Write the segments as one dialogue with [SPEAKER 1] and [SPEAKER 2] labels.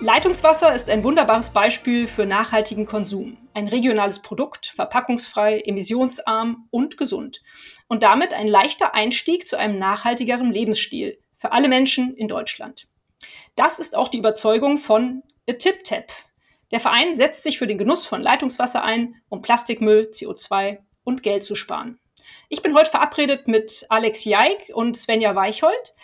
[SPEAKER 1] Leitungswasser ist ein wunderbares Beispiel für nachhaltigen Konsum. Ein regionales Produkt, verpackungsfrei, emissionsarm und gesund. Und damit ein leichter Einstieg zu einem nachhaltigeren Lebensstil für alle Menschen in Deutschland. Das ist auch die Überzeugung von A Tip Tap. Der Verein setzt sich für den Genuss von Leitungswasser ein, um Plastikmüll, CO2 und Geld zu sparen. Ich bin heute verabredet mit Alex Jaik und Svenja Weichhold.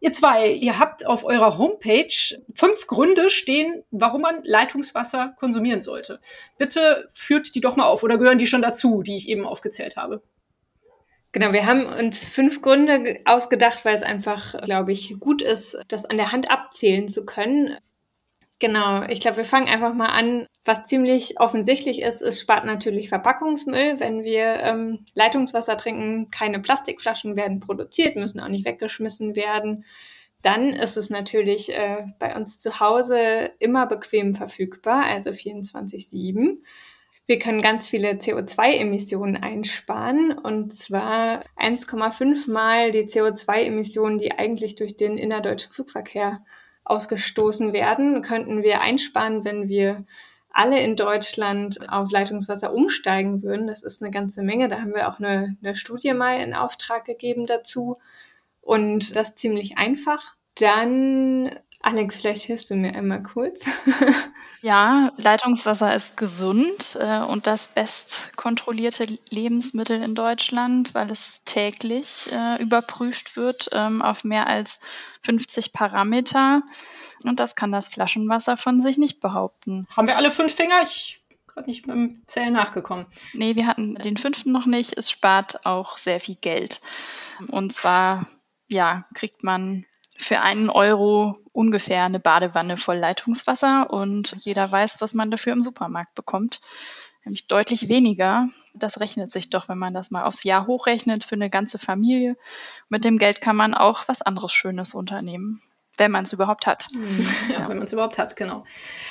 [SPEAKER 1] Ihr zwei, ihr habt auf eurer Homepage fünf Gründe stehen, warum man Leitungswasser konsumieren sollte. Bitte führt die doch mal auf oder gehören die schon dazu, die ich eben aufgezählt habe?
[SPEAKER 2] Genau, wir haben uns fünf Gründe ausgedacht, weil es einfach, glaube ich, gut ist, das an der Hand abzählen zu können. Genau, ich glaube, wir fangen einfach mal an. Was ziemlich offensichtlich ist, es spart natürlich Verpackungsmüll. Wenn wir ähm, Leitungswasser trinken, keine Plastikflaschen werden produziert, müssen auch nicht weggeschmissen werden. Dann ist es natürlich äh, bei uns zu Hause immer bequem verfügbar, also 24-7. Wir können ganz viele CO2-Emissionen einsparen und zwar 1,5 mal die CO2-Emissionen, die eigentlich durch den innerdeutschen Flugverkehr ausgestoßen werden, könnten wir einsparen, wenn wir alle in Deutschland auf Leitungswasser umsteigen würden. Das ist eine ganze Menge. Da haben wir auch eine, eine Studie mal in Auftrag gegeben dazu. Und das ziemlich einfach. Dann Alex, vielleicht hilfst du mir einmal kurz.
[SPEAKER 3] Ja, Leitungswasser ist gesund äh, und das bestkontrollierte Lebensmittel in Deutschland, weil es täglich äh, überprüft wird ähm, auf mehr als 50 Parameter. Und das kann das Flaschenwasser von sich nicht behaupten.
[SPEAKER 1] Haben wir alle fünf Finger? Ich gerade nicht mit dem Zählen nachgekommen.
[SPEAKER 3] Nee, wir hatten den fünften noch nicht. Es spart auch sehr viel Geld. Und zwar, ja, kriegt man für einen Euro ungefähr eine Badewanne voll Leitungswasser und jeder weiß, was man dafür im Supermarkt bekommt. Nämlich deutlich weniger. Das rechnet sich doch, wenn man das mal aufs Jahr hochrechnet für eine ganze Familie. Mit dem Geld kann man auch was anderes Schönes unternehmen. Wenn man es überhaupt hat.
[SPEAKER 1] Hm, ja, ja. wenn man es überhaupt hat, genau.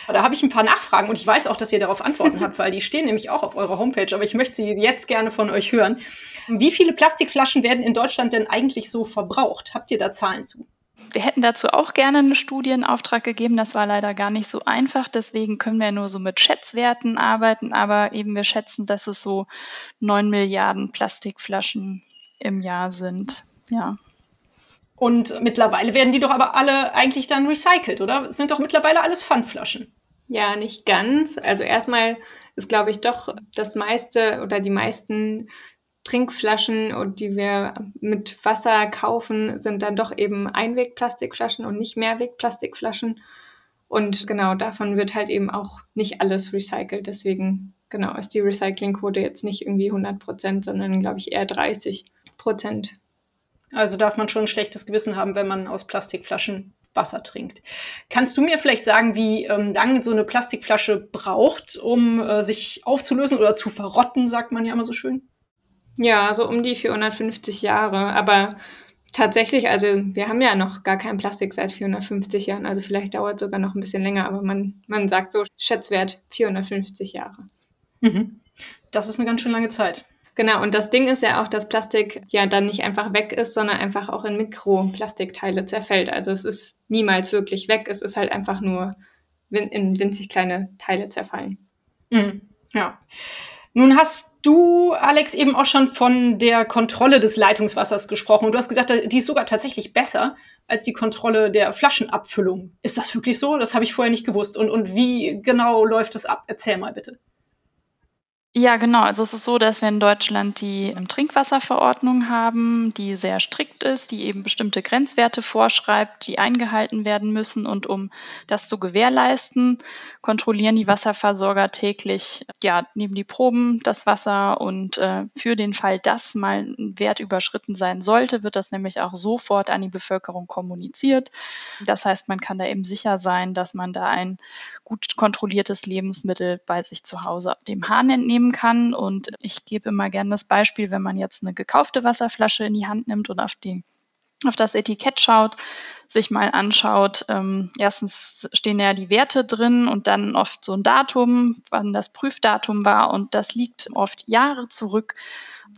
[SPEAKER 1] Da habe ich ein paar Nachfragen und ich weiß auch, dass ihr darauf Antworten habt, weil die stehen nämlich auch auf eurer Homepage, aber ich möchte sie jetzt gerne von euch hören. Wie viele Plastikflaschen werden in Deutschland denn eigentlich so verbraucht? Habt ihr da Zahlen zu?
[SPEAKER 3] Wir hätten dazu auch gerne einen Studienauftrag gegeben. Das war leider gar nicht so einfach. Deswegen können wir nur so mit Schätzwerten arbeiten. Aber eben wir schätzen, dass es so neun Milliarden Plastikflaschen im Jahr sind. Ja.
[SPEAKER 1] Und mittlerweile werden die doch aber alle eigentlich dann recycelt, oder? Es sind doch mittlerweile alles Pfandflaschen.
[SPEAKER 2] Ja, nicht ganz. Also erstmal ist, glaube ich, doch das meiste oder die meisten Trinkflaschen, die wir mit Wasser kaufen, sind dann doch eben Einwegplastikflaschen und nicht Mehrwegplastikflaschen. Und genau davon wird halt eben auch nicht alles recycelt. Deswegen genau ist die Recyclingquote jetzt nicht irgendwie 100 Prozent, sondern glaube ich eher 30 Prozent.
[SPEAKER 1] Also darf man schon ein schlechtes Gewissen haben, wenn man aus Plastikflaschen Wasser trinkt. Kannst du mir vielleicht sagen, wie ähm, lange so eine Plastikflasche braucht, um äh, sich aufzulösen oder zu verrotten, sagt man ja immer so schön?
[SPEAKER 2] Ja, so um die 450 Jahre. Aber tatsächlich, also wir haben ja noch gar kein Plastik seit 450 Jahren. Also vielleicht dauert es sogar noch ein bisschen länger, aber man, man sagt so Schätzwert 450 Jahre.
[SPEAKER 1] Mhm. Das ist eine ganz schön lange Zeit.
[SPEAKER 2] Genau, und das Ding ist ja auch, dass Plastik ja dann nicht einfach weg ist, sondern einfach auch in Mikroplastikteile zerfällt. Also es ist niemals wirklich weg, es ist halt einfach nur in winzig kleine Teile zerfallen.
[SPEAKER 1] Mhm. Ja. Nun hast du, Alex, eben auch schon von der Kontrolle des Leitungswassers gesprochen. Und du hast gesagt, die ist sogar tatsächlich besser als die Kontrolle der Flaschenabfüllung. Ist das wirklich so? Das habe ich vorher nicht gewusst. Und, und wie genau läuft das ab? Erzähl mal bitte.
[SPEAKER 3] Ja, genau. Also es ist so, dass wir in Deutschland die ähm, Trinkwasserverordnung haben, die sehr strikt ist, die eben bestimmte Grenzwerte vorschreibt, die eingehalten werden müssen. Und um das zu gewährleisten, kontrollieren die Wasserversorger täglich, ja, nehmen die Proben das Wasser und äh, für den Fall, dass mal ein Wert überschritten sein sollte, wird das nämlich auch sofort an die Bevölkerung kommuniziert. Das heißt, man kann da eben sicher sein, dass man da ein gut kontrolliertes Lebensmittel bei sich zu Hause dem Hahn entnehmen nehmen kann. Und ich gebe immer gerne das Beispiel, wenn man jetzt eine gekaufte Wasserflasche in die Hand nimmt und auf die auf das Etikett schaut, sich mal anschaut. Ähm, erstens stehen ja die Werte drin und dann oft so ein Datum, wann das Prüfdatum war und das liegt oft Jahre zurück,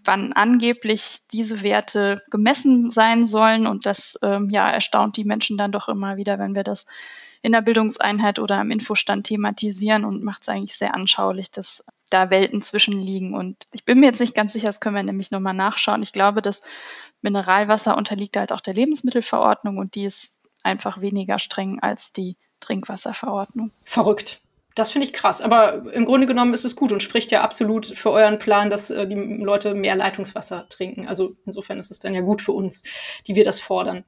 [SPEAKER 3] wann angeblich diese Werte gemessen sein sollen und das ähm, ja erstaunt die Menschen dann doch immer wieder, wenn wir das in der Bildungseinheit oder im Infostand thematisieren und macht es eigentlich sehr anschaulich, dass da Welten zwischenliegen. Und ich bin mir jetzt nicht ganz sicher, das können wir nämlich nochmal nachschauen. Ich glaube, das Mineralwasser unterliegt halt auch der Lebensmittelverordnung und die ist einfach weniger streng als die Trinkwasserverordnung.
[SPEAKER 1] Verrückt. Das finde ich krass. Aber im Grunde genommen ist es gut und spricht ja absolut für euren Plan, dass äh, die Leute mehr Leitungswasser trinken. Also insofern ist es dann ja gut für uns, die wir das fordern.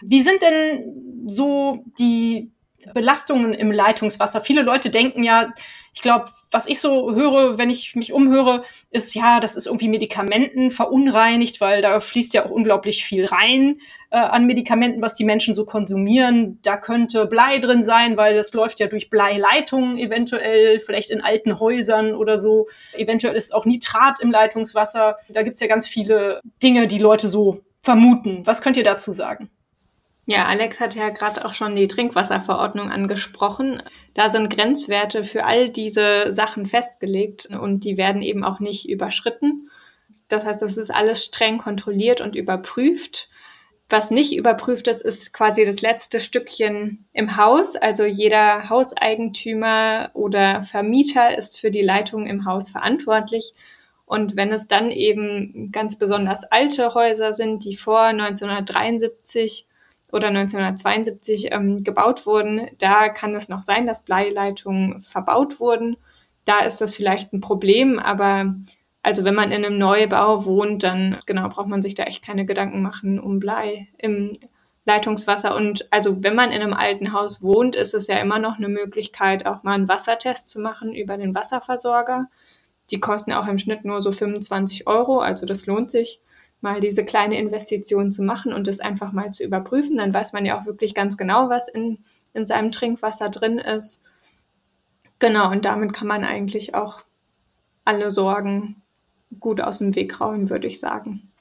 [SPEAKER 1] Wie sind denn so die Belastungen im Leitungswasser. Viele Leute denken ja, ich glaube, was ich so höre, wenn ich mich umhöre, ist ja, das ist irgendwie Medikamenten verunreinigt, weil da fließt ja auch unglaublich viel rein äh, an Medikamenten, was die Menschen so konsumieren. Da könnte Blei drin sein, weil das läuft ja durch Bleileitungen eventuell, vielleicht in alten Häusern oder so. Eventuell ist auch Nitrat im Leitungswasser. Da gibt's ja ganz viele Dinge, die Leute so vermuten. Was könnt ihr dazu sagen?
[SPEAKER 2] Ja, Alex hat ja gerade auch schon die Trinkwasserverordnung angesprochen. Da sind Grenzwerte für all diese Sachen festgelegt und die werden eben auch nicht überschritten. Das heißt, das ist alles streng kontrolliert und überprüft. Was nicht überprüft ist, ist quasi das letzte Stückchen im Haus. Also jeder Hauseigentümer oder Vermieter ist für die Leitung im Haus verantwortlich. Und wenn es dann eben ganz besonders alte Häuser sind, die vor 1973 oder 1972 ähm, gebaut wurden, da kann es noch sein, dass Bleileitungen verbaut wurden. Da ist das vielleicht ein Problem, aber also wenn man in einem Neubau wohnt, dann genau braucht man sich da echt keine Gedanken machen um Blei im Leitungswasser. Und also wenn man in einem alten Haus wohnt, ist es ja immer noch eine Möglichkeit, auch mal einen Wassertest zu machen über den Wasserversorger. Die kosten auch im Schnitt nur so 25 Euro, also das lohnt sich mal diese kleine Investition zu machen und das einfach mal zu überprüfen. Dann weiß man ja auch wirklich ganz genau, was in, in seinem Trinkwasser drin ist. Genau, und damit kann man eigentlich auch alle Sorgen gut aus dem Weg räumen, würde ich sagen.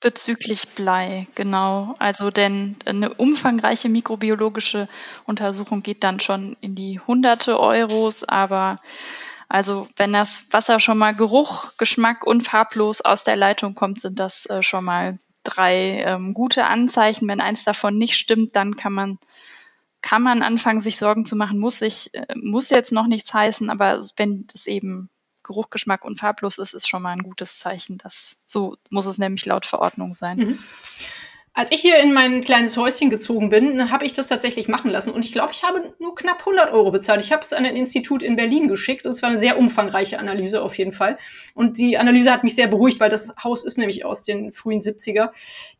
[SPEAKER 3] Bezüglich Blei, genau. Also denn eine umfangreiche mikrobiologische Untersuchung geht dann schon in die hunderte Euros, aber also wenn das Wasser schon mal Geruch, Geschmack und farblos aus der Leitung kommt, sind das äh, schon mal drei ähm, gute Anzeichen. Wenn eins davon nicht stimmt, dann kann man kann man anfangen, sich Sorgen zu machen. Muss ich äh, muss jetzt noch nichts heißen, aber wenn es eben Geruch, Geschmack und farblos ist, ist schon mal ein gutes Zeichen. Das so muss es nämlich laut Verordnung sein. Mhm.
[SPEAKER 1] Als ich hier in mein kleines Häuschen gezogen bin, habe ich das tatsächlich machen lassen. Und ich glaube, ich habe nur knapp 100 Euro bezahlt. Ich habe es an ein Institut in Berlin geschickt. Und es war eine sehr umfangreiche Analyse auf jeden Fall. Und die Analyse hat mich sehr beruhigt, weil das Haus ist nämlich aus den frühen 70er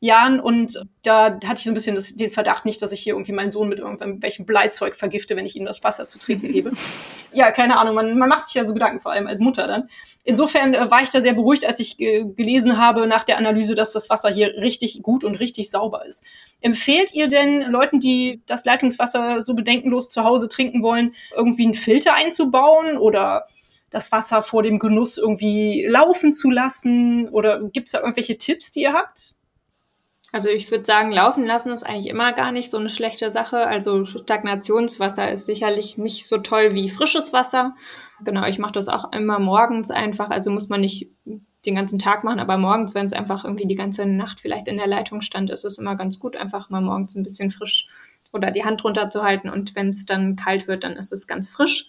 [SPEAKER 1] Jahren. Und da hatte ich so ein bisschen das, den Verdacht nicht, dass ich hier irgendwie meinen Sohn mit irgendwelchem Bleizeug vergifte, wenn ich ihm das Wasser zu trinken gebe. ja, keine Ahnung. Man, man macht sich ja so Gedanken, vor allem als Mutter dann. Insofern äh, war ich da sehr beruhigt, als ich äh, gelesen habe nach der Analyse, dass das Wasser hier richtig gut und richtig richtig sauber ist. Empfehlt ihr denn Leuten, die das Leitungswasser so bedenkenlos zu Hause trinken wollen, irgendwie einen Filter einzubauen oder das Wasser vor dem Genuss irgendwie laufen zu lassen? Oder gibt es da irgendwelche Tipps, die ihr habt?
[SPEAKER 2] Also ich würde sagen, laufen lassen ist eigentlich immer gar nicht so eine schlechte Sache. Also Stagnationswasser ist sicherlich nicht so toll wie frisches Wasser. Genau, ich mache das auch immer morgens einfach. Also muss man nicht den ganzen Tag machen, aber morgens, wenn es einfach irgendwie die ganze Nacht vielleicht in der Leitung stand, ist es immer ganz gut, einfach mal morgens ein bisschen frisch oder die Hand runterzuhalten und wenn es dann kalt wird, dann ist es ganz frisch.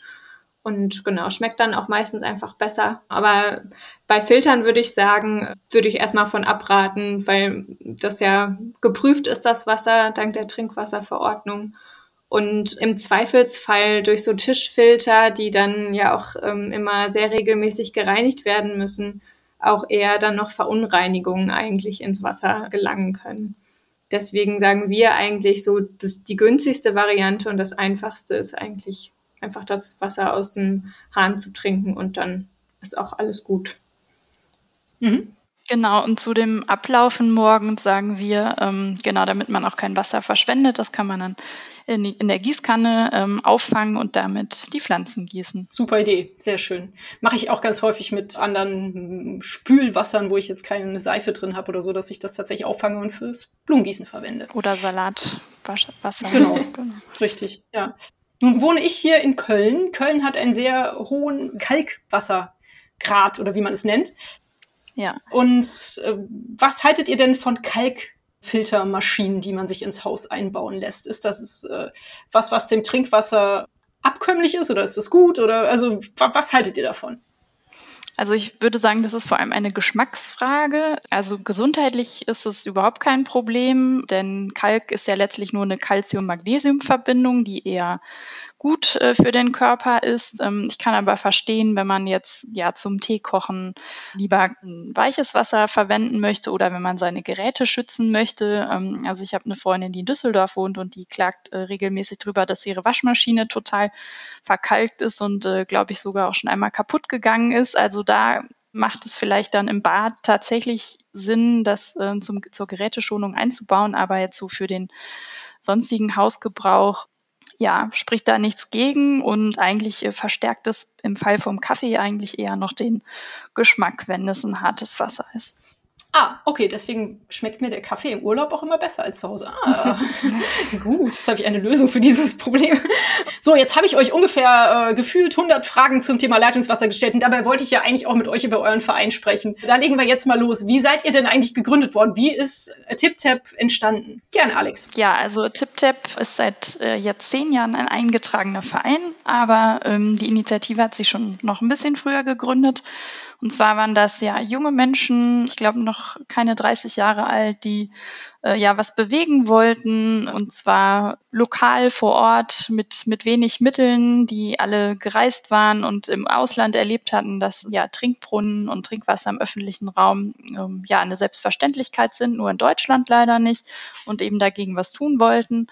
[SPEAKER 2] Und genau, schmeckt dann auch meistens einfach besser. Aber bei Filtern würde ich sagen, würde ich erstmal von abraten, weil das ja geprüft ist, das Wasser, dank der Trinkwasserverordnung. und im Zweifelsfall durch so Tischfilter, die dann ja auch ähm, immer sehr regelmäßig gereinigt werden müssen, auch eher dann noch Verunreinigungen eigentlich ins Wasser gelangen können. Deswegen sagen wir eigentlich so, dass die günstigste Variante und das einfachste ist eigentlich einfach das Wasser aus dem Hahn zu trinken und dann ist auch alles gut.
[SPEAKER 3] Mhm. Genau, und zu dem Ablaufen morgens sagen wir, ähm, genau, damit man auch kein Wasser verschwendet, das kann man dann in, in der Gießkanne ähm, auffangen und damit die Pflanzen gießen.
[SPEAKER 1] Super Idee, sehr schön. Mache ich auch ganz häufig mit anderen Spülwassern, wo ich jetzt keine Seife drin habe oder so, dass ich das tatsächlich auffange und fürs Blumengießen verwende.
[SPEAKER 3] Oder Salatwasser.
[SPEAKER 1] Genau, genau. richtig, ja. Nun wohne ich hier in Köln. Köln hat einen sehr hohen Kalkwassergrad oder wie man es nennt.
[SPEAKER 3] Ja.
[SPEAKER 1] Und äh, was haltet ihr denn von Kalkfiltermaschinen, die man sich ins Haus einbauen lässt? Ist das äh, was, was dem Trinkwasser abkömmlich ist oder ist das gut? Oder also was haltet ihr davon?
[SPEAKER 3] Also ich würde sagen, das ist vor allem eine Geschmacksfrage. Also gesundheitlich ist es überhaupt kein Problem, denn Kalk ist ja letztlich nur eine Calcium-Magnesium-Verbindung, die eher gut äh, für den Körper ist. Ähm, ich kann aber verstehen, wenn man jetzt ja zum Teekochen lieber ein weiches Wasser verwenden möchte oder wenn man seine Geräte schützen möchte. Ähm, also ich habe eine Freundin, die in Düsseldorf wohnt und die klagt äh, regelmäßig drüber, dass ihre Waschmaschine total verkalkt ist und äh, glaube ich sogar auch schon einmal kaputt gegangen ist. Also da macht es vielleicht dann im Bad tatsächlich Sinn, das äh, zum, zur Geräteschonung einzubauen, aber jetzt so für den sonstigen Hausgebrauch ja, spricht da nichts gegen und eigentlich äh, verstärkt es im Fall vom Kaffee eigentlich eher noch den Geschmack, wenn es ein hartes Wasser ist.
[SPEAKER 1] Ah, okay, deswegen schmeckt mir der Kaffee im Urlaub auch immer besser als zu Hause. Ah, gut, jetzt habe ich eine Lösung für dieses Problem. So, jetzt habe ich euch ungefähr äh, gefühlt 100 Fragen zum Thema Leitungswasser gestellt und dabei wollte ich ja eigentlich auch mit euch über euren Verein sprechen. Da legen wir jetzt mal los. Wie seid ihr denn eigentlich gegründet worden? Wie ist TipTap entstanden? Gerne, Alex.
[SPEAKER 3] Ja, also TipTap ist seit äh, jetzt zehn Jahren ein eingetragener Verein, aber ähm, die Initiative hat sich schon noch ein bisschen früher gegründet. Und zwar waren das ja junge Menschen, ich glaube noch keine 30 Jahre alt, die äh, ja was bewegen wollten und zwar lokal vor Ort mit, mit wenig Mitteln, die alle gereist waren und im Ausland erlebt hatten, dass ja Trinkbrunnen und Trinkwasser im öffentlichen Raum ähm, ja eine Selbstverständlichkeit sind, nur in Deutschland leider nicht und eben dagegen was tun wollten.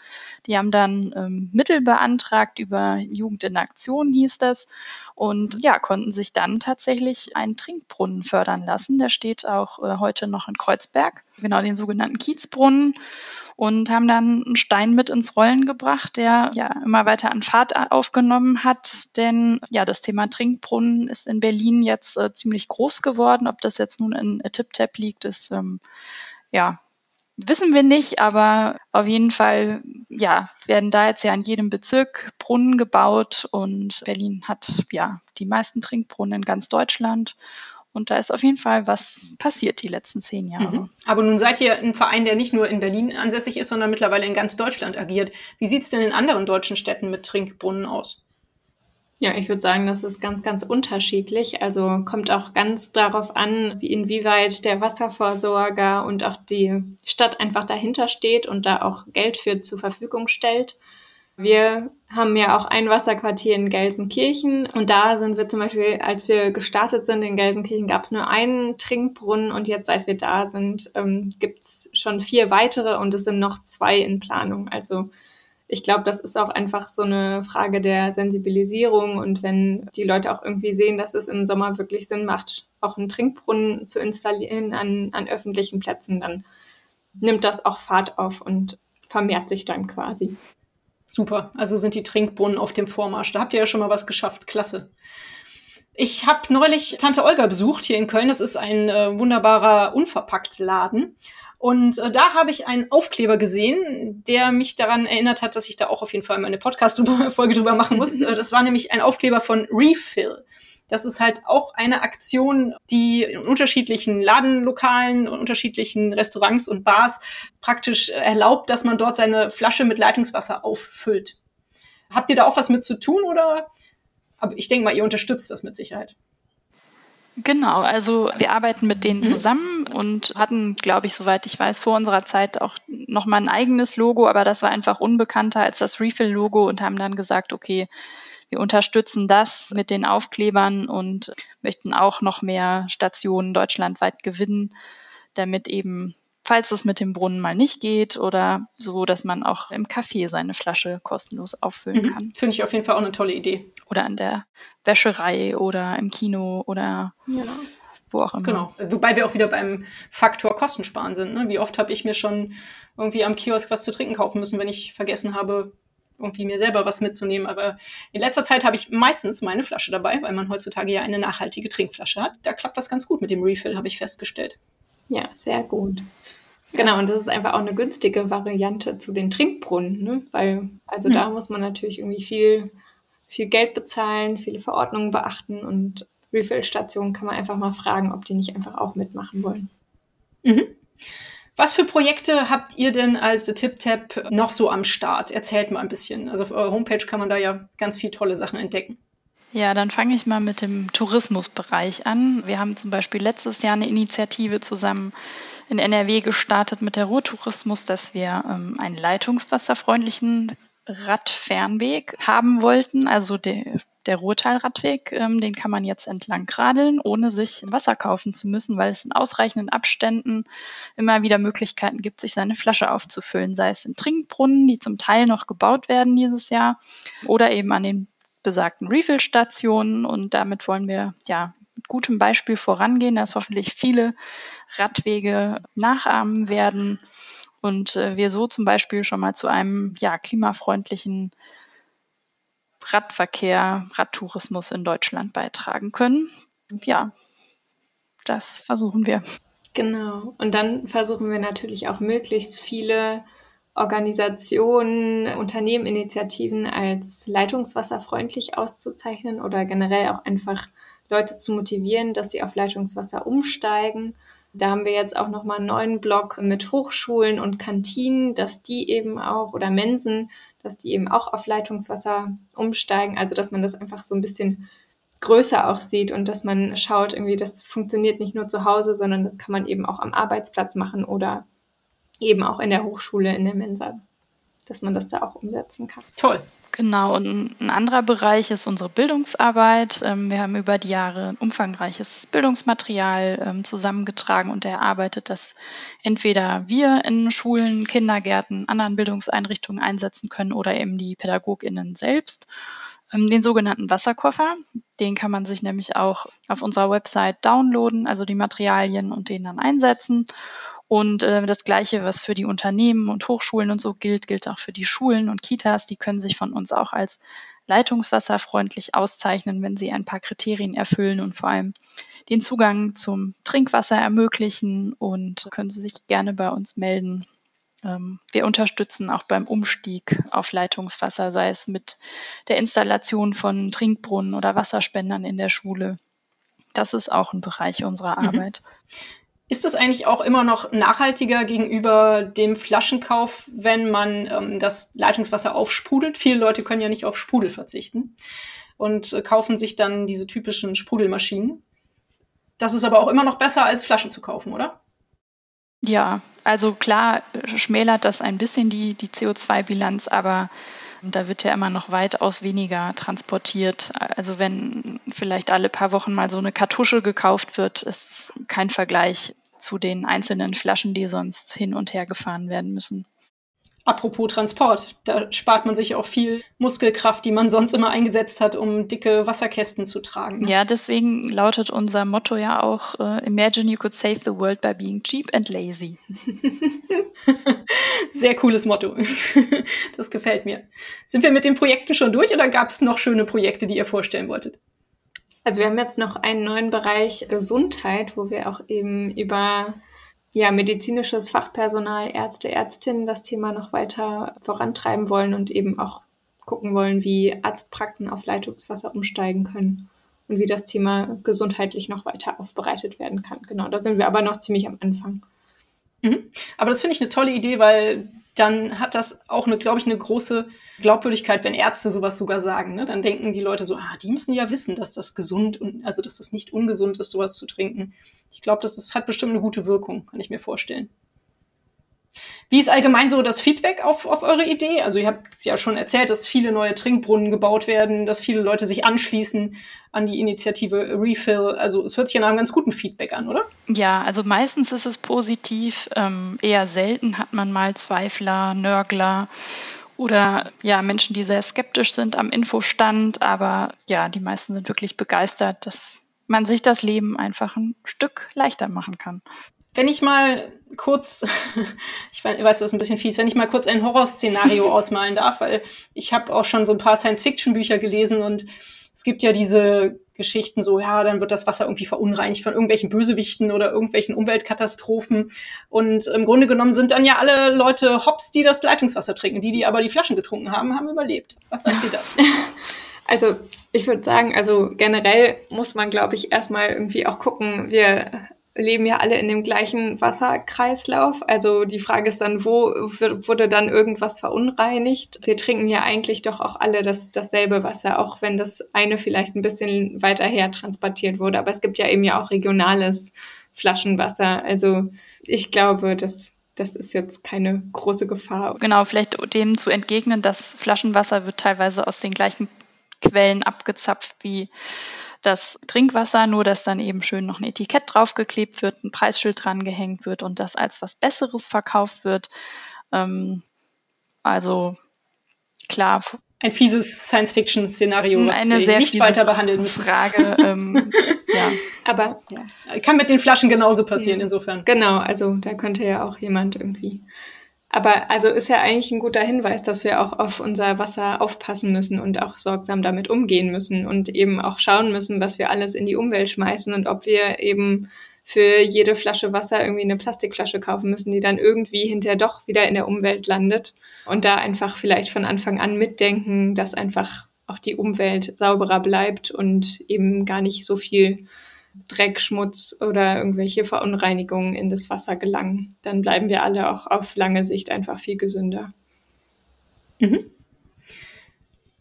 [SPEAKER 3] Die haben dann ähm, Mittel beantragt über Jugend in Aktion hieß das und ja, konnten sich dann tatsächlich einen Trinkbrunnen fördern lassen. Der steht auch äh, heute heute noch in Kreuzberg, genau den sogenannten Kiezbrunnen und haben dann einen Stein mit ins Rollen gebracht, der ja immer weiter an Fahrt aufgenommen hat, denn ja, das Thema Trinkbrunnen ist in Berlin jetzt äh, ziemlich groß geworden. Ob das jetzt nun in Tip-Tap liegt, ist ähm, ja Wissen wir nicht, aber auf jeden Fall, ja, werden da jetzt ja in jedem Bezirk Brunnen gebaut. Und Berlin hat ja die meisten Trinkbrunnen in ganz Deutschland und da ist auf jeden Fall was passiert die letzten zehn Jahre. Mhm.
[SPEAKER 1] Aber nun seid ihr ein Verein, der nicht nur in Berlin ansässig ist, sondern mittlerweile in ganz Deutschland agiert. Wie sieht es denn in anderen deutschen Städten mit Trinkbrunnen aus?
[SPEAKER 2] Ja, ich würde sagen, das ist ganz, ganz unterschiedlich. Also kommt auch ganz darauf an, wie inwieweit der Wasserversorger und auch die Stadt einfach dahinter steht und da auch Geld für zur Verfügung stellt. Wir haben ja auch ein Wasserquartier in Gelsenkirchen und da sind wir zum Beispiel, als wir gestartet sind in Gelsenkirchen, gab es nur einen Trinkbrunnen und jetzt, seit wir da sind, ähm, gibt es schon vier weitere und es sind noch zwei in Planung. Also ich glaube, das ist auch einfach so eine Frage der Sensibilisierung und wenn die Leute auch irgendwie sehen, dass es im Sommer wirklich Sinn macht, auch einen Trinkbrunnen zu installieren an, an öffentlichen Plätzen, dann nimmt das auch Fahrt auf und vermehrt sich dann quasi.
[SPEAKER 1] Super. Also sind die Trinkbrunnen auf dem Vormarsch. Da habt ihr ja schon mal was geschafft. Klasse. Ich habe neulich Tante Olga besucht hier in Köln. Das ist ein äh, wunderbarer Unverpackt-Laden. Und äh, da habe ich einen Aufkleber gesehen, der mich daran erinnert hat, dass ich da auch auf jeden Fall meine Podcast-Folge drüber machen muss. Äh, das war nämlich ein Aufkleber von Refill. Das ist halt auch eine Aktion, die in unterschiedlichen Ladenlokalen und unterschiedlichen Restaurants und Bars praktisch erlaubt, dass man dort seine Flasche mit Leitungswasser auffüllt. Habt ihr da auch was mit zu tun oder? Aber ich denke mal, ihr unterstützt das mit Sicherheit.
[SPEAKER 3] Genau, also wir arbeiten mit denen mhm. zusammen und hatten, glaube ich, soweit ich weiß, vor unserer Zeit auch nochmal ein eigenes Logo, aber das war einfach unbekannter als das Refill-Logo und haben dann gesagt, okay, wir unterstützen das mit den Aufklebern und möchten auch noch mehr Stationen deutschlandweit gewinnen, damit eben falls es mit dem Brunnen mal nicht geht oder so, dass man auch im Café seine Flasche kostenlos auffüllen mhm. kann.
[SPEAKER 1] Finde ich auf jeden Fall auch eine tolle Idee.
[SPEAKER 3] Oder an der Wäscherei oder im Kino oder ja. wo auch immer.
[SPEAKER 1] Genau, wobei wir auch wieder beim Faktor Kostensparen sind. Ne? Wie oft habe ich mir schon irgendwie am Kiosk was zu trinken kaufen müssen, wenn ich vergessen habe, irgendwie mir selber was mitzunehmen. Aber in letzter Zeit habe ich meistens meine Flasche dabei, weil man heutzutage ja eine nachhaltige Trinkflasche hat. Da klappt das ganz gut mit dem Refill, habe ich festgestellt.
[SPEAKER 2] Ja, sehr gut. Genau, und das ist einfach auch eine günstige Variante zu den Trinkbrunnen, ne? weil also mhm. da muss man natürlich irgendwie viel, viel Geld bezahlen, viele Verordnungen beachten und Refill-Stationen kann man einfach mal fragen, ob die nicht einfach auch mitmachen wollen.
[SPEAKER 1] Mhm. Was für Projekte habt ihr denn als The Tip Tap noch so am Start? Erzählt mal ein bisschen. Also auf eurer Homepage kann man da ja ganz viele tolle Sachen entdecken.
[SPEAKER 3] Ja, dann fange ich mal mit dem Tourismusbereich an. Wir haben zum Beispiel letztes Jahr eine Initiative zusammen in NRW gestartet mit der Ruhrtourismus, dass wir ähm, einen leitungswasserfreundlichen Radfernweg haben wollten. Also der, der Ruhrtalradweg, ähm, den kann man jetzt entlang radeln, ohne sich Wasser kaufen zu müssen, weil es in ausreichenden Abständen immer wieder Möglichkeiten gibt, sich seine Flasche aufzufüllen, sei es in Trinkbrunnen, die zum Teil noch gebaut werden dieses Jahr, oder eben an den besagten Refill-Stationen. Und damit wollen wir ja mit gutem Beispiel vorangehen, dass hoffentlich viele Radwege nachahmen werden und äh, wir so zum Beispiel schon mal zu einem ja, klimafreundlichen Radverkehr, Radtourismus in Deutschland beitragen können. Ja, das versuchen wir.
[SPEAKER 2] Genau. Und dann versuchen wir natürlich auch möglichst viele Organisationen, Unternehmen, Initiativen als leitungswasserfreundlich auszuzeichnen oder generell auch einfach Leute zu motivieren, dass sie auf Leitungswasser umsteigen. Da haben wir jetzt auch nochmal einen neuen Blog mit Hochschulen und Kantinen, dass die eben auch oder Mensen, dass die eben auch auf Leitungswasser umsteigen. Also dass man das einfach so ein bisschen größer auch sieht und dass man schaut, irgendwie, das funktioniert nicht nur zu Hause, sondern das kann man eben auch am Arbeitsplatz machen oder eben auch in der Hochschule, in der Mensa, dass man das da auch umsetzen kann.
[SPEAKER 1] Toll.
[SPEAKER 3] Genau, und ein anderer Bereich ist unsere Bildungsarbeit. Ähm, wir haben über die Jahre umfangreiches Bildungsmaterial ähm, zusammengetragen und erarbeitet, das entweder wir in Schulen, Kindergärten, anderen Bildungseinrichtungen einsetzen können oder eben die PädagogInnen selbst. Ähm, den sogenannten Wasserkoffer, den kann man sich nämlich auch auf unserer Website downloaden, also die Materialien und den dann einsetzen. Und äh, das Gleiche, was für die Unternehmen und Hochschulen und so gilt, gilt auch für die Schulen und Kitas. Die können sich von uns auch als leitungswasserfreundlich auszeichnen, wenn sie ein paar Kriterien erfüllen und vor allem den Zugang zum Trinkwasser ermöglichen und können sie sich gerne bei uns melden. Ähm, wir unterstützen auch beim Umstieg auf Leitungswasser, sei es mit der Installation von Trinkbrunnen oder Wasserspendern in der Schule. Das ist auch ein Bereich unserer mhm.
[SPEAKER 1] Ist das eigentlich auch immer noch nachhaltiger gegenüber dem Flaschenkauf, wenn man ähm, das Leitungswasser aufsprudelt? Viele Leute können ja nicht auf Sprudel verzichten und äh, kaufen sich dann diese typischen Sprudelmaschinen. Das ist aber auch immer noch besser, als Flaschen zu kaufen, oder?
[SPEAKER 3] Ja, also klar schmälert das ein bisschen die, die CO2-Bilanz, aber da wird ja immer noch weitaus weniger transportiert. Also wenn vielleicht alle paar Wochen mal so eine Kartusche gekauft wird, ist kein Vergleich zu den einzelnen Flaschen, die sonst hin und her gefahren werden müssen.
[SPEAKER 1] Apropos Transport, da spart man sich auch viel Muskelkraft, die man sonst immer eingesetzt hat, um dicke Wasserkästen zu tragen.
[SPEAKER 3] Ja, deswegen lautet unser Motto ja auch: uh, Imagine you could save the world by being cheap and lazy.
[SPEAKER 1] Sehr cooles Motto. das gefällt mir. Sind wir mit den Projekten schon durch oder gab es noch schöne Projekte, die ihr vorstellen wolltet?
[SPEAKER 2] Also wir haben jetzt noch einen neuen Bereich Gesundheit, wo wir auch eben über ja, medizinisches Fachpersonal, Ärzte, Ärztinnen das Thema noch weiter vorantreiben wollen und eben auch gucken wollen, wie Arztpraxen auf Leitungswasser umsteigen können und wie das Thema gesundheitlich noch weiter aufbereitet werden kann. Genau, da sind wir aber noch ziemlich am Anfang.
[SPEAKER 1] Mhm. Aber das finde ich eine tolle Idee, weil dann hat das auch eine, glaube ich, eine große Glaubwürdigkeit, wenn Ärzte sowas sogar sagen. Ne? Dann denken die Leute so, ah, die müssen ja wissen, dass das gesund und also dass das nicht ungesund ist, sowas zu trinken. Ich glaube, das ist, hat bestimmt eine gute Wirkung, kann ich mir vorstellen. Wie ist allgemein so das Feedback auf, auf eure Idee? Also ihr habt ja schon erzählt, dass viele neue Trinkbrunnen gebaut werden, dass viele Leute sich anschließen an die Initiative Refill. Also es hört sich ja nach einem ganz guten Feedback an, oder?
[SPEAKER 3] Ja, also meistens ist es positiv. Ähm, eher selten hat man mal Zweifler, Nörgler oder ja, Menschen, die sehr skeptisch sind am Infostand. Aber ja, die meisten sind wirklich begeistert, dass man sich das Leben einfach ein Stück leichter machen kann.
[SPEAKER 1] Wenn ich mal kurz, ich weiß, das ist ein bisschen fies, wenn ich mal kurz ein Horrorszenario ausmalen darf, weil ich habe auch schon so ein paar Science-Fiction-Bücher gelesen und es gibt ja diese Geschichten so, ja, dann wird das Wasser irgendwie verunreinigt von irgendwelchen Bösewichten oder irgendwelchen Umweltkatastrophen. Und im Grunde genommen sind dann ja alle Leute Hops, die das Leitungswasser trinken. Die, die aber die Flaschen getrunken haben, haben überlebt. Was sagt ihr dazu?
[SPEAKER 2] Also ich würde sagen, also generell muss man, glaube ich, erstmal irgendwie auch gucken, wir leben ja alle in dem gleichen Wasserkreislauf. Also die Frage ist dann, wo wurde dann irgendwas verunreinigt? Wir trinken ja eigentlich doch auch alle das, dasselbe Wasser, auch wenn das eine vielleicht ein bisschen weiter her transportiert wurde. Aber es gibt ja eben ja auch regionales Flaschenwasser. Also ich glaube, dass das ist jetzt keine große Gefahr.
[SPEAKER 3] Genau, vielleicht dem zu entgegnen, dass Flaschenwasser wird teilweise aus den gleichen Quellen abgezapft wie das Trinkwasser, nur dass dann eben schön noch ein Etikett draufgeklebt wird, ein Preisschild dran gehängt wird und das als was Besseres verkauft wird. Ähm, also klar.
[SPEAKER 1] Ein fieses Science-Fiction-Szenario,
[SPEAKER 3] was eine wir nicht weiter behandeln müssen. Frage, ähm,
[SPEAKER 2] ja. Aber ja.
[SPEAKER 1] kann mit den Flaschen genauso passieren, ja. insofern.
[SPEAKER 2] Genau, also da könnte ja auch jemand irgendwie aber also ist ja eigentlich ein guter Hinweis, dass wir auch auf unser Wasser aufpassen müssen und auch sorgsam damit umgehen müssen und eben auch schauen müssen, was wir alles in die Umwelt schmeißen und ob wir eben für jede Flasche Wasser irgendwie eine Plastikflasche kaufen müssen, die dann irgendwie hinterher doch wieder in der Umwelt landet. Und da einfach vielleicht von Anfang an mitdenken, dass einfach auch die Umwelt sauberer bleibt und eben gar nicht so viel Dreck, Schmutz oder irgendwelche Verunreinigungen in das Wasser gelangen. Dann bleiben wir alle auch auf lange Sicht einfach viel gesünder.
[SPEAKER 1] Mhm.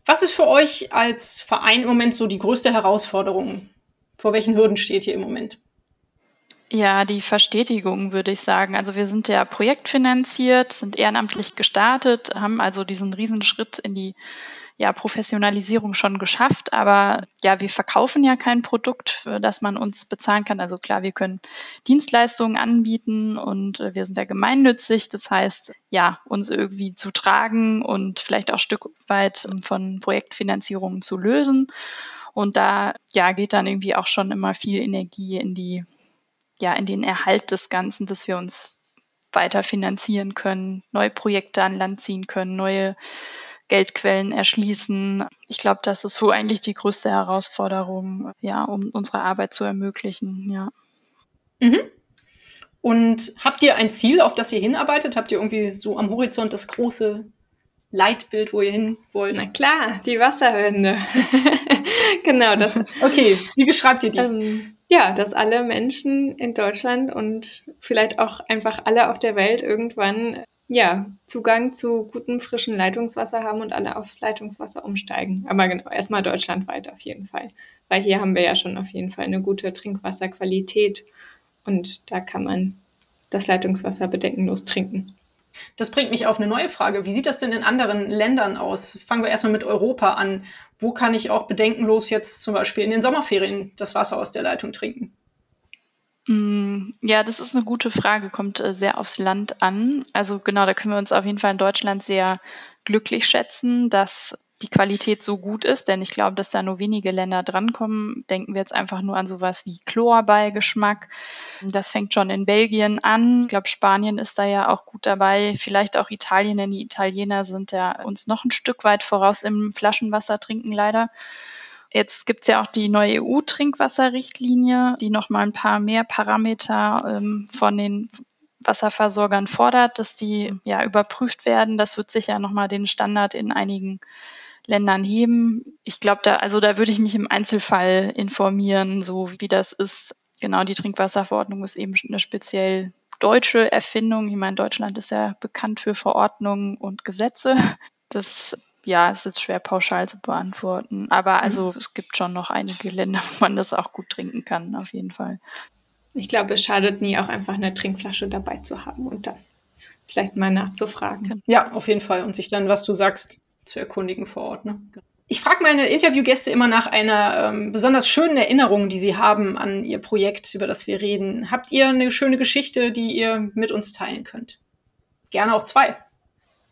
[SPEAKER 1] Was ist für euch als Verein im Moment so die größte Herausforderung? Vor welchen Hürden steht ihr im Moment?
[SPEAKER 3] Ja, die Verstetigung würde ich sagen. Also wir sind ja projektfinanziert, sind ehrenamtlich gestartet, haben also diesen Riesenschritt in die ja, Professionalisierung schon geschafft, aber ja, wir verkaufen ja kein Produkt, für das man uns bezahlen kann. Also klar, wir können Dienstleistungen anbieten und äh, wir sind ja gemeinnützig. Das heißt, ja, uns irgendwie zu tragen und vielleicht auch ein Stück weit ähm, von Projektfinanzierungen zu lösen. Und da ja, geht dann irgendwie auch schon immer viel Energie in die, ja, in den Erhalt des Ganzen, dass wir uns weiter finanzieren können, neue Projekte an Land ziehen können, neue Geldquellen erschließen. Ich glaube, das ist so eigentlich die größte Herausforderung, ja, um unsere Arbeit zu ermöglichen, ja.
[SPEAKER 1] Mhm. Und habt ihr ein Ziel, auf das ihr hinarbeitet? Habt ihr irgendwie so am Horizont das große Leitbild, wo ihr hin wollt?
[SPEAKER 2] Na klar, die Wasserwende. genau, das.
[SPEAKER 1] Okay, wie beschreibt ihr die?
[SPEAKER 2] Ähm, ja, dass alle Menschen in Deutschland und vielleicht auch einfach alle auf der Welt irgendwann ja, Zugang zu gutem frischen Leitungswasser haben und alle auf Leitungswasser umsteigen. Aber genau, erstmal deutschlandweit auf jeden Fall. Weil hier haben wir ja schon auf jeden Fall eine gute Trinkwasserqualität und da kann man das Leitungswasser bedenkenlos trinken.
[SPEAKER 1] Das bringt mich auf eine neue Frage. Wie sieht das denn in anderen Ländern aus? Fangen wir erstmal mit Europa an. Wo kann ich auch bedenkenlos jetzt zum Beispiel in den Sommerferien das Wasser aus der Leitung trinken?
[SPEAKER 3] Mm, ja, das ist eine gute Frage, kommt äh, sehr aufs Land an. Also genau, da können wir uns auf jeden Fall in Deutschland sehr glücklich schätzen, dass die Qualität so gut ist, denn ich glaube, dass da nur wenige Länder drankommen. Denken wir jetzt einfach nur an sowas wie Chlorbeigeschmack. Das fängt schon in Belgien an. Ich glaube, Spanien ist da ja auch gut dabei. Vielleicht auch Italien, denn die Italiener sind ja uns noch ein Stück weit voraus im Flaschenwasser trinken leider. Jetzt gibt's ja auch die neue EU-Trinkwasserrichtlinie, die noch mal ein paar mehr Parameter ähm, von den Wasserversorgern fordert, dass die ja überprüft werden. Das wird sicher noch mal den Standard in einigen Ländern heben. Ich glaube, da also da würde ich mich im Einzelfall informieren, so wie das ist. Genau, die Trinkwasserverordnung ist eben eine speziell deutsche Erfindung. Ich meine, Deutschland ist ja bekannt für Verordnungen und Gesetze. Das ja, ist jetzt schwer pauschal zu beantworten. Aber also mhm. es gibt schon noch einige Länder, wo man das auch gut trinken kann, auf jeden Fall.
[SPEAKER 2] Ich glaube, es schadet nie, auch einfach eine Trinkflasche dabei zu haben und dann vielleicht mal nachzufragen.
[SPEAKER 1] Ja, auf jeden Fall. Und sich dann, was du sagst, zu erkundigen vor Ort. Ne? Ich frage meine Interviewgäste immer nach einer ähm, besonders schönen Erinnerung, die sie haben an ihr Projekt, über das wir reden. Habt ihr eine schöne Geschichte, die ihr mit uns teilen könnt? Gerne auch zwei.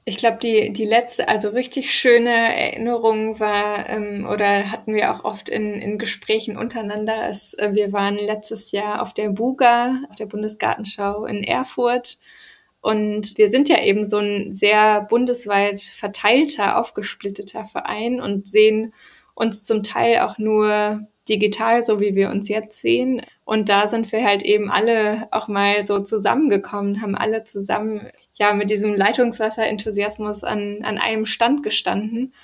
[SPEAKER 2] Ich glaube, die, die letzte, also richtig schöne Erinnerung war, ähm, oder hatten wir auch oft in, in Gesprächen untereinander, ist, äh, wir waren letztes Jahr auf der Buga, auf der Bundesgartenschau in Erfurt. Und wir sind ja eben so ein sehr bundesweit verteilter, aufgesplitteter Verein und sehen uns zum Teil auch nur digital, so wie wir uns jetzt sehen. Und da sind wir halt eben alle auch mal so zusammengekommen, haben alle zusammen ja mit diesem Leitungswasser-Enthusiasmus an, an einem Stand gestanden.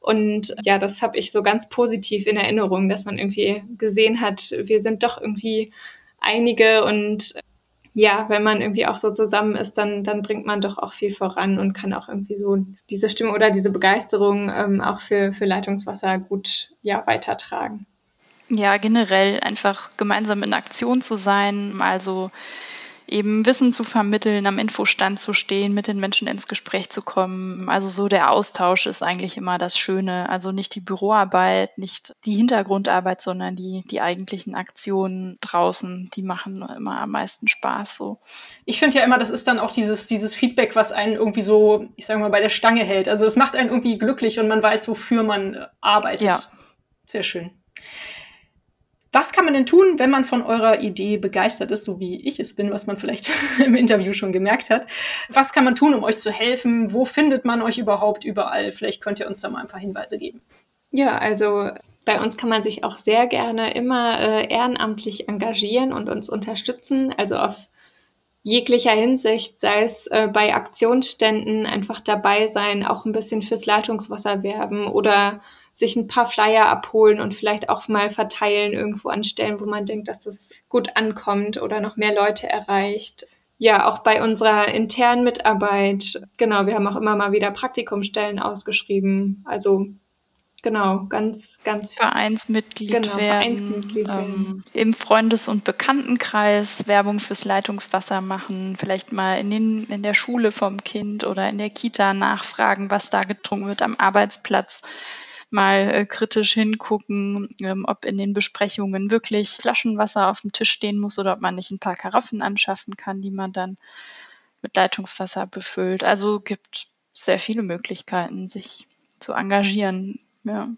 [SPEAKER 2] Und ja, das habe ich so ganz positiv in Erinnerung, dass man irgendwie gesehen hat, wir sind doch irgendwie einige und ja, wenn man irgendwie auch so zusammen ist, dann, dann bringt man doch auch viel voran und kann auch irgendwie so diese Stimme oder diese Begeisterung ähm, auch für, für Leitungswasser gut ja, weitertragen.
[SPEAKER 3] Ja, generell einfach gemeinsam in Aktion zu sein, also eben Wissen zu vermitteln, am Infostand zu stehen, mit den Menschen ins Gespräch zu kommen. Also so der Austausch ist eigentlich immer das Schöne. Also nicht die Büroarbeit, nicht die Hintergrundarbeit, sondern die, die eigentlichen Aktionen draußen, die machen immer am meisten Spaß so.
[SPEAKER 1] Ich finde ja immer, das ist dann auch dieses, dieses Feedback, was einen irgendwie so, ich sage mal, bei der Stange hält. Also das macht einen irgendwie glücklich und man weiß, wofür man arbeitet. Ja. Sehr schön. Was kann man denn tun, wenn man von eurer Idee begeistert ist, so wie ich es bin, was man vielleicht im Interview schon gemerkt hat? Was kann man tun, um euch zu helfen? Wo findet man euch überhaupt überall? Vielleicht könnt ihr uns da mal ein paar Hinweise geben.
[SPEAKER 2] Ja, also bei uns kann man sich auch sehr gerne immer äh, ehrenamtlich engagieren und uns unterstützen. Also auf jeglicher Hinsicht, sei es äh, bei Aktionsständen einfach dabei sein, auch ein bisschen fürs Leitungswasser werben oder sich ein paar Flyer abholen und vielleicht auch mal verteilen irgendwo an Stellen, wo man denkt, dass das gut ankommt oder noch mehr Leute erreicht. Ja, auch bei unserer internen Mitarbeit. Genau, wir haben auch immer mal wieder Praktikumstellen ausgeschrieben. Also genau, ganz, ganz
[SPEAKER 3] Vereinsmitglied genau, werden, Vereinsmitglied ähm, im Freundes- und Bekanntenkreis Werbung fürs Leitungswasser machen, vielleicht mal in, den, in der Schule vom Kind oder in der Kita nachfragen, was da getrunken wird am Arbeitsplatz mal äh, kritisch hingucken, ähm, ob in den Besprechungen wirklich Flaschenwasser auf dem Tisch stehen muss oder ob man nicht ein paar Karaffen anschaffen kann, die man dann mit Leitungswasser befüllt. Also gibt sehr viele Möglichkeiten, sich zu engagieren. Ja.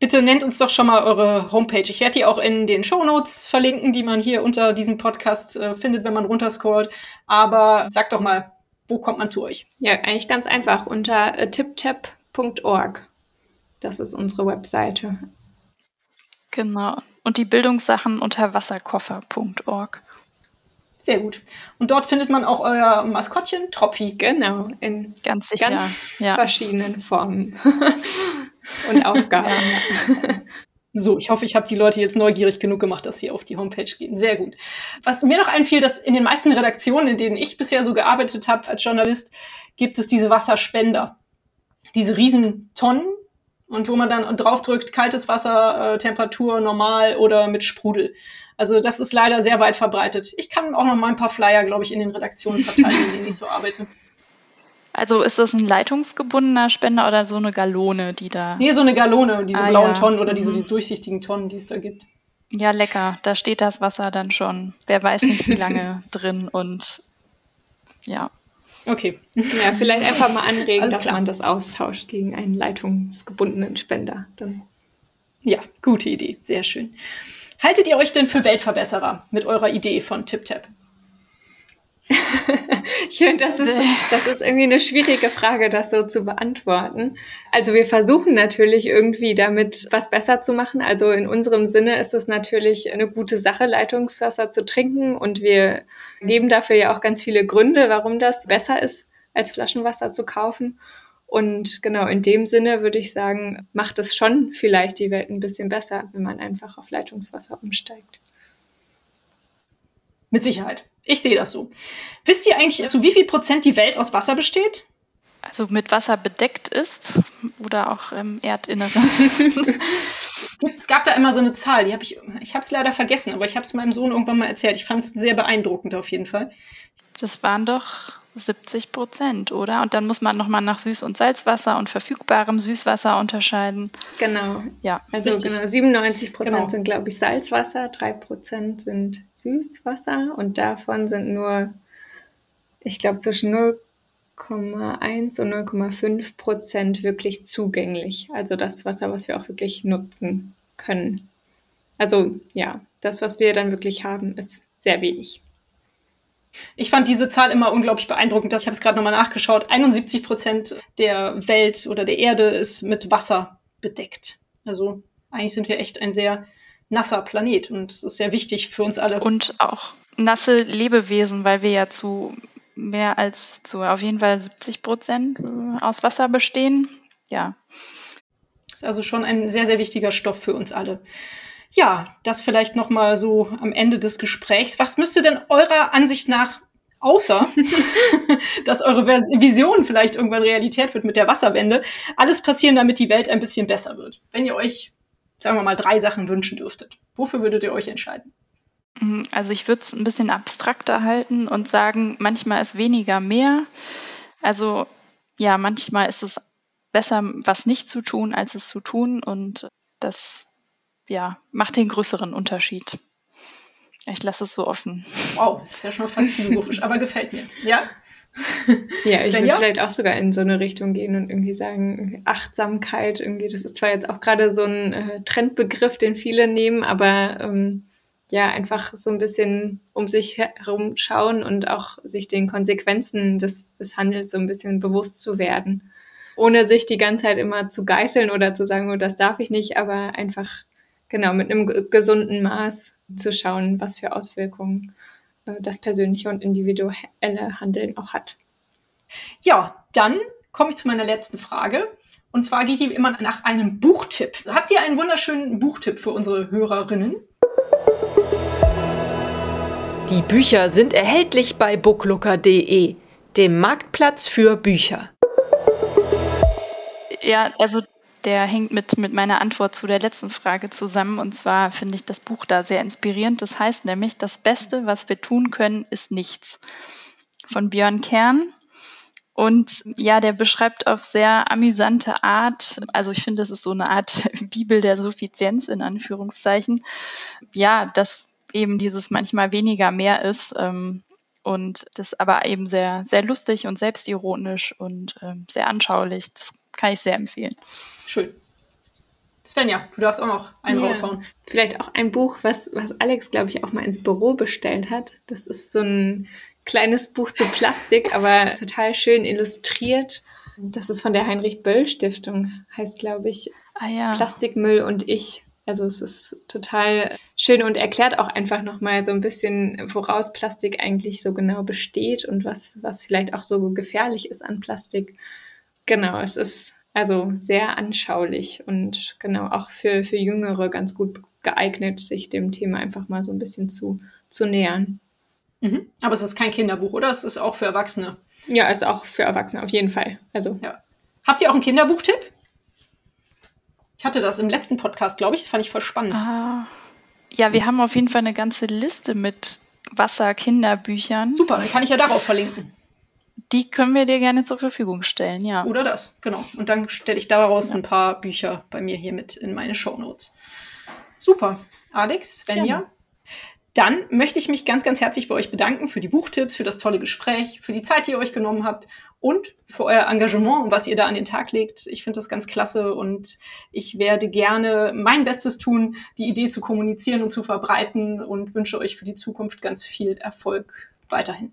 [SPEAKER 1] Bitte nennt uns doch schon mal eure Homepage. Ich werde die auch in den Show Notes verlinken, die man hier unter diesem Podcast äh, findet, wenn man runterscrollt. Aber sagt doch mal, wo kommt man zu euch?
[SPEAKER 2] Ja, eigentlich ganz einfach unter äh, tiptap.org. Das ist unsere Webseite.
[SPEAKER 3] Genau. Und die Bildungssachen unter wasserkoffer.org.
[SPEAKER 1] Sehr gut. Und dort findet man auch euer Maskottchen, Tropfi.
[SPEAKER 2] Genau, in ganz, sicher, ganz ja. verschiedenen Formen und Aufgaben. Ja.
[SPEAKER 1] So, ich hoffe, ich habe die Leute jetzt neugierig genug gemacht, dass sie auf die Homepage gehen. Sehr gut. Was mir noch einfiel, dass in den meisten Redaktionen, in denen ich bisher so gearbeitet habe als Journalist, gibt es diese Wasserspender. Diese riesen Tonnen, und wo man dann draufdrückt, kaltes Wasser, äh, Temperatur normal oder mit Sprudel. Also das ist leider sehr weit verbreitet. Ich kann auch noch mal ein paar Flyer, glaube ich, in den Redaktionen verteilen, in denen ich so arbeite.
[SPEAKER 3] Also ist das ein leitungsgebundener Spender oder so eine Galone, die da.
[SPEAKER 1] Nee, so eine Galone, diese ah, blauen ja. Tonnen oder diese, mhm. diese durchsichtigen Tonnen, die es da gibt.
[SPEAKER 3] Ja, lecker. Da steht das Wasser dann schon. Wer weiß nicht, wie lange drin und ja.
[SPEAKER 1] Okay.
[SPEAKER 2] Ja, vielleicht einfach mal anregen, dass man das austauscht gegen einen leitungsgebundenen Spender. Dann.
[SPEAKER 1] Ja, gute Idee. Sehr schön. Haltet ihr euch denn für Weltverbesserer mit eurer Idee von TipTap?
[SPEAKER 2] Ich finde, das ist, das ist irgendwie eine schwierige Frage, das so zu beantworten. Also wir versuchen natürlich irgendwie damit was besser zu machen. Also in unserem Sinne ist es natürlich eine gute Sache, Leitungswasser zu trinken. Und wir geben dafür ja auch ganz viele Gründe, warum das besser ist, als Flaschenwasser zu kaufen. Und genau in dem Sinne würde ich sagen, macht es schon vielleicht die Welt ein bisschen besser, wenn man einfach auf Leitungswasser umsteigt.
[SPEAKER 1] Mit Sicherheit. Ich sehe das so. Wisst ihr eigentlich, zu wie viel Prozent die Welt aus Wasser besteht?
[SPEAKER 3] Also mit Wasser bedeckt ist oder auch im Erdinneren.
[SPEAKER 1] es gab da immer so eine Zahl, die habe ich, ich habe es leider vergessen, aber ich habe es meinem Sohn irgendwann mal erzählt. Ich fand es sehr beeindruckend auf jeden Fall.
[SPEAKER 3] Das waren doch 70 Prozent, oder? Und dann muss man nochmal nach Süß- und Salzwasser und verfügbarem Süßwasser unterscheiden.
[SPEAKER 2] Genau.
[SPEAKER 3] Ja,
[SPEAKER 2] also richtig. genau, 97 Prozent genau. sind, glaube ich, Salzwasser, 3 Prozent sind Süßwasser und davon sind nur, ich glaube, zwischen 0,1 und 0,5 Prozent wirklich zugänglich. Also das Wasser, was wir auch wirklich nutzen können. Also ja, das, was wir dann wirklich haben, ist sehr wenig.
[SPEAKER 1] Ich fand diese Zahl immer unglaublich beeindruckend. Ich habe es gerade nochmal nachgeschaut. 71 Prozent der Welt oder der Erde ist mit Wasser bedeckt. Also eigentlich sind wir echt ein sehr nasser Planet und das ist sehr wichtig für uns alle.
[SPEAKER 3] Und auch nasse Lebewesen, weil wir ja zu mehr als zu auf jeden Fall 70 Prozent äh, aus Wasser bestehen. Ja.
[SPEAKER 1] Das ist also schon ein sehr, sehr wichtiger Stoff für uns alle. Ja, das vielleicht noch mal so am Ende des Gesprächs. Was müsste denn eurer Ansicht nach außer dass eure Vision vielleicht irgendwann Realität wird mit der Wasserwende, alles passieren, damit die Welt ein bisschen besser wird. Wenn ihr euch, sagen wir mal, drei Sachen wünschen dürftet, wofür würdet ihr euch entscheiden?
[SPEAKER 3] Mm, also ich würde es ein bisschen abstrakter halten und sagen, manchmal ist weniger mehr. Also ja, manchmal ist es besser, was nicht zu tun, als es zu tun. Und das ja, macht den größeren Unterschied. Ich lasse es so offen.
[SPEAKER 1] Wow, das ist ja schon fast philosophisch, aber gefällt mir. Ja.
[SPEAKER 2] Ja, ich würde vielleicht auch sogar in so eine Richtung gehen und irgendwie sagen, Achtsamkeit, irgendwie, das ist zwar jetzt auch gerade so ein äh, Trendbegriff, den viele nehmen, aber ähm, ja, einfach so ein bisschen um sich herum schauen und auch sich den Konsequenzen des, des Handels so ein bisschen bewusst zu werden. Ohne sich die ganze Zeit immer zu geißeln oder zu sagen, oh, das darf ich nicht, aber einfach genau mit einem gesunden Maß zu schauen, was für Auswirkungen äh, das persönliche und individuelle Handeln auch hat.
[SPEAKER 1] Ja, dann komme ich zu meiner letzten Frage. Und zwar geht die immer nach einem Buchtipp. Habt ihr einen wunderschönen Buchtipp für unsere Hörerinnen?
[SPEAKER 4] Die Bücher sind erhältlich bei booklooker.de, dem Marktplatz für Bücher.
[SPEAKER 3] Ja, also der hängt mit, mit meiner Antwort zu der letzten Frage zusammen. Und zwar finde ich das Buch da sehr inspirierend. Das heißt nämlich, das Beste, was wir tun können, ist nichts. Von Björn Kern. Und ja, der beschreibt auf sehr amüsante Art, also ich finde, das ist so eine Art Bibel der Suffizienz in Anführungszeichen. Ja, dass eben dieses manchmal weniger mehr ist. Ähm, und das aber eben sehr, sehr lustig und selbstironisch und ähm, sehr anschaulich. Das kann ich sehr empfehlen.
[SPEAKER 1] Schön. Svenja, du darfst auch noch einen ja. raushauen.
[SPEAKER 2] Vielleicht auch ein Buch, was, was Alex, glaube ich, auch mal ins Büro bestellt hat. Das ist so ein kleines Buch zu Plastik, aber total schön illustriert. Das ist von der Heinrich Böll Stiftung, heißt, glaube ich,
[SPEAKER 3] ah, ja.
[SPEAKER 2] Plastikmüll und ich. Also es ist total schön und erklärt auch einfach nochmal so ein bisschen, woraus Plastik eigentlich so genau besteht und was, was vielleicht auch so gefährlich ist an Plastik. Genau, es ist also sehr anschaulich und genau auch für, für Jüngere ganz gut geeignet, sich dem Thema einfach mal so ein bisschen zu, zu nähern.
[SPEAKER 1] Mhm. Aber es ist kein Kinderbuch, oder? Es ist auch für Erwachsene.
[SPEAKER 2] Ja, es ist auch für Erwachsene, auf jeden Fall. Also. Ja.
[SPEAKER 1] Habt ihr auch einen Kinderbuchtipp? Ich hatte das im letzten Podcast, glaube ich. Das fand ich voll spannend.
[SPEAKER 3] Ah. Ja, wir haben auf jeden Fall eine ganze Liste mit Wasser-Kinderbüchern.
[SPEAKER 1] Super, dann kann ich ja darauf verlinken.
[SPEAKER 3] Die können wir dir gerne zur Verfügung stellen, ja.
[SPEAKER 1] Oder das, genau. Und dann stelle ich daraus ja. ein paar Bücher bei mir hier mit in meine Show Notes. Super. Alex, Svenja. Gerne. Dann möchte ich mich ganz, ganz herzlich bei euch bedanken für die Buchtipps, für das tolle Gespräch, für die Zeit, die ihr euch genommen habt und für euer Engagement und was ihr da an den Tag legt. Ich finde das ganz klasse und ich werde gerne mein Bestes tun, die Idee zu kommunizieren und zu verbreiten und wünsche euch für die Zukunft ganz viel Erfolg weiterhin.